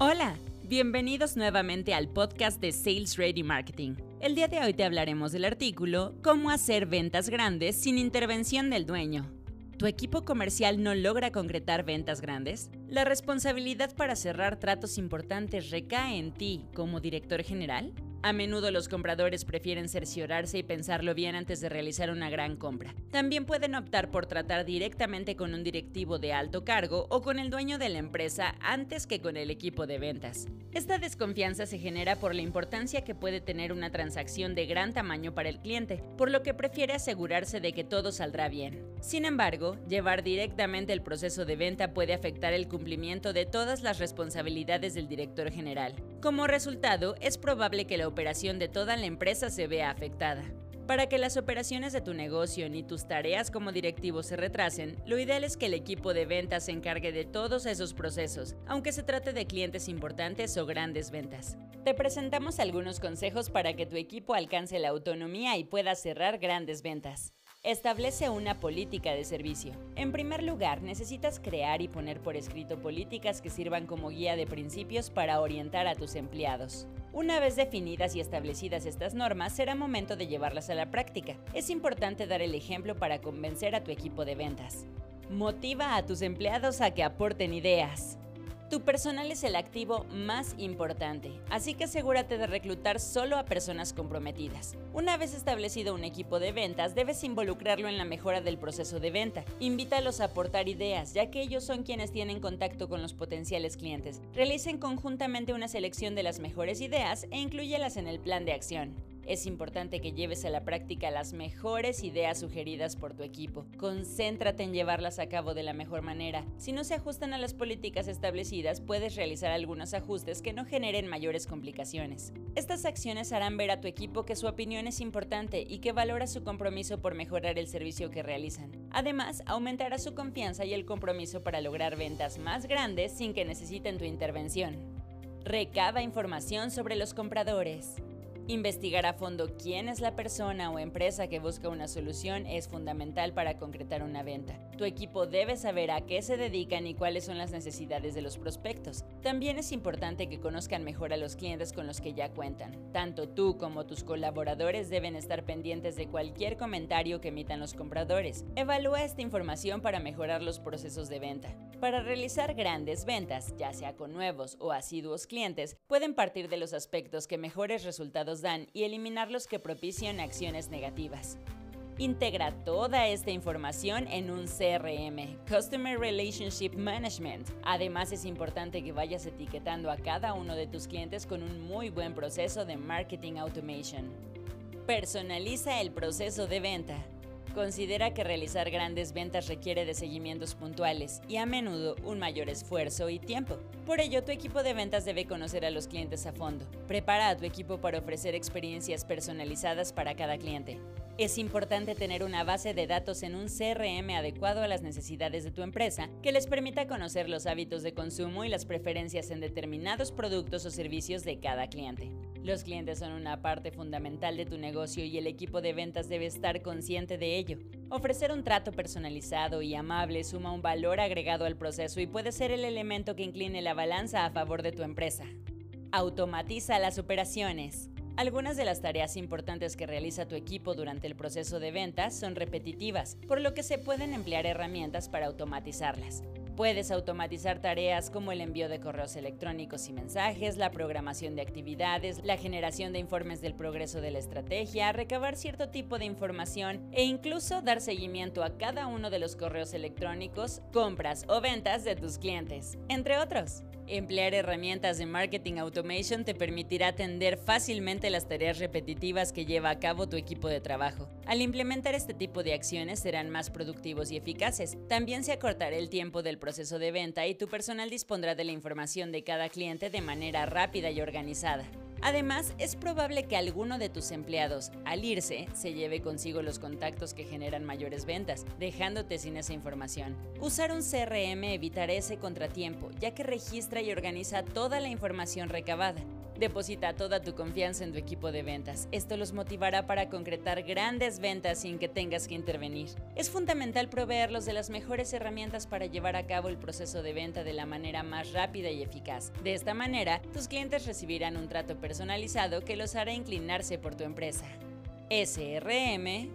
Hola, bienvenidos nuevamente al podcast de Sales Ready Marketing. El día de hoy te hablaremos del artículo Cómo hacer ventas grandes sin intervención del dueño. ¿Tu equipo comercial no logra concretar ventas grandes? ¿La responsabilidad para cerrar tratos importantes recae en ti como director general? A menudo los compradores prefieren cerciorarse y pensarlo bien antes de realizar una gran compra. También pueden optar por tratar directamente con un directivo de alto cargo o con el dueño de la empresa antes que con el equipo de ventas. Esta desconfianza se genera por la importancia que puede tener una transacción de gran tamaño para el cliente, por lo que prefiere asegurarse de que todo saldrá bien. Sin embargo, llevar directamente el proceso de venta puede afectar el cumplimiento de todas las responsabilidades del director general. Como resultado, es probable que la operación de toda la empresa se vea afectada. Para que las operaciones de tu negocio ni tus tareas como directivo se retrasen, lo ideal es que el equipo de ventas se encargue de todos esos procesos, aunque se trate de clientes importantes o grandes ventas. Te presentamos algunos consejos para que tu equipo alcance la autonomía y pueda cerrar grandes ventas. Establece una política de servicio. En primer lugar, necesitas crear y poner por escrito políticas que sirvan como guía de principios para orientar a tus empleados. Una vez definidas y establecidas estas normas, será momento de llevarlas a la práctica. Es importante dar el ejemplo para convencer a tu equipo de ventas. Motiva a tus empleados a que aporten ideas. Tu personal es el activo más importante, así que asegúrate de reclutar solo a personas comprometidas. Una vez establecido un equipo de ventas, debes involucrarlo en la mejora del proceso de venta. Invítalos a aportar ideas, ya que ellos son quienes tienen contacto con los potenciales clientes. Realicen conjuntamente una selección de las mejores ideas e incluyelas en el plan de acción. Es importante que lleves a la práctica las mejores ideas sugeridas por tu equipo. Concéntrate en llevarlas a cabo de la mejor manera. Si no se ajustan a las políticas establecidas, puedes realizar algunos ajustes que no generen mayores complicaciones. Estas acciones harán ver a tu equipo que su opinión es importante y que valora su compromiso por mejorar el servicio que realizan. Además, aumentará su confianza y el compromiso para lograr ventas más grandes sin que necesiten tu intervención. Recaba información sobre los compradores. Investigar a fondo quién es la persona o empresa que busca una solución es fundamental para concretar una venta. Tu equipo debe saber a qué se dedican y cuáles son las necesidades de los prospectos. También es importante que conozcan mejor a los clientes con los que ya cuentan. Tanto tú como tus colaboradores deben estar pendientes de cualquier comentario que emitan los compradores. Evalúa esta información para mejorar los procesos de venta. Para realizar grandes ventas, ya sea con nuevos o asiduos clientes, pueden partir de los aspectos que mejores resultados dan y eliminar los que propician acciones negativas. Integra toda esta información en un CRM, Customer Relationship Management. Además es importante que vayas etiquetando a cada uno de tus clientes con un muy buen proceso de marketing automation. Personaliza el proceso de venta. Considera que realizar grandes ventas requiere de seguimientos puntuales y a menudo un mayor esfuerzo y tiempo. Por ello, tu equipo de ventas debe conocer a los clientes a fondo. Prepara a tu equipo para ofrecer experiencias personalizadas para cada cliente. Es importante tener una base de datos en un CRM adecuado a las necesidades de tu empresa que les permita conocer los hábitos de consumo y las preferencias en determinados productos o servicios de cada cliente. Los clientes son una parte fundamental de tu negocio y el equipo de ventas debe estar consciente de ello. Ofrecer un trato personalizado y amable suma un valor agregado al proceso y puede ser el elemento que incline la balanza a favor de tu empresa. Automatiza las operaciones. Algunas de las tareas importantes que realiza tu equipo durante el proceso de ventas son repetitivas, por lo que se pueden emplear herramientas para automatizarlas. Puedes automatizar tareas como el envío de correos electrónicos y mensajes, la programación de actividades, la generación de informes del progreso de la estrategia, recabar cierto tipo de información e incluso dar seguimiento a cada uno de los correos electrónicos, compras o ventas de tus clientes, entre otros. Emplear herramientas de marketing automation te permitirá atender fácilmente las tareas repetitivas que lleva a cabo tu equipo de trabajo. Al implementar este tipo de acciones serán más productivos y eficaces. También se acortará el tiempo del proceso de venta y tu personal dispondrá de la información de cada cliente de manera rápida y organizada. Además, es probable que alguno de tus empleados, al irse, se lleve consigo los contactos que generan mayores ventas, dejándote sin esa información. Usar un CRM evitará ese contratiempo, ya que registra y organiza toda la información recabada. Deposita toda tu confianza en tu equipo de ventas. Esto los motivará para concretar grandes ventas sin que tengas que intervenir. Es fundamental proveerlos de las mejores herramientas para llevar a cabo el proceso de venta de la manera más rápida y eficaz. De esta manera, tus clientes recibirán un trato personalizado que los hará inclinarse por tu empresa. srm.mx